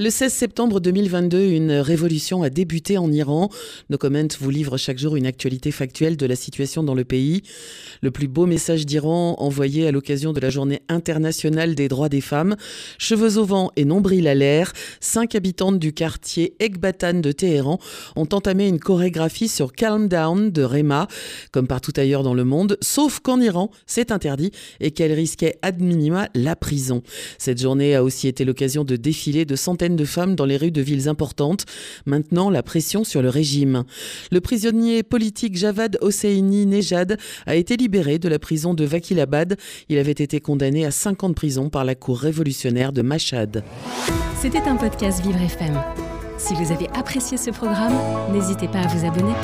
Le 16 septembre 2022, une révolution a débuté en Iran. Nos comments vous livrent chaque jour une actualité factuelle de la situation dans le pays. Le plus beau message d'Iran envoyé à l'occasion de la journée internationale des droits des femmes. Cheveux au vent et nombril à l'air, cinq habitantes du quartier Ekbatan de Téhéran ont entamé une chorégraphie sur Calm Down de Rema, comme partout ailleurs dans le monde, sauf qu'en Iran, c'est interdit et qu'elle risquait ad minima la prison. Cette journée a aussi été l'occasion de défiler de centaines de femmes dans les rues de villes importantes. Maintenant, la pression sur le régime. Le prisonnier politique Javad Hosseini Nejad a été libéré de la prison de Vakilabad. Il avait été condamné à 5 ans de prison par la cour révolutionnaire de Mashhad. C'était un podcast Vivre FM. Si vous avez apprécié ce programme, n'hésitez pas à vous abonner.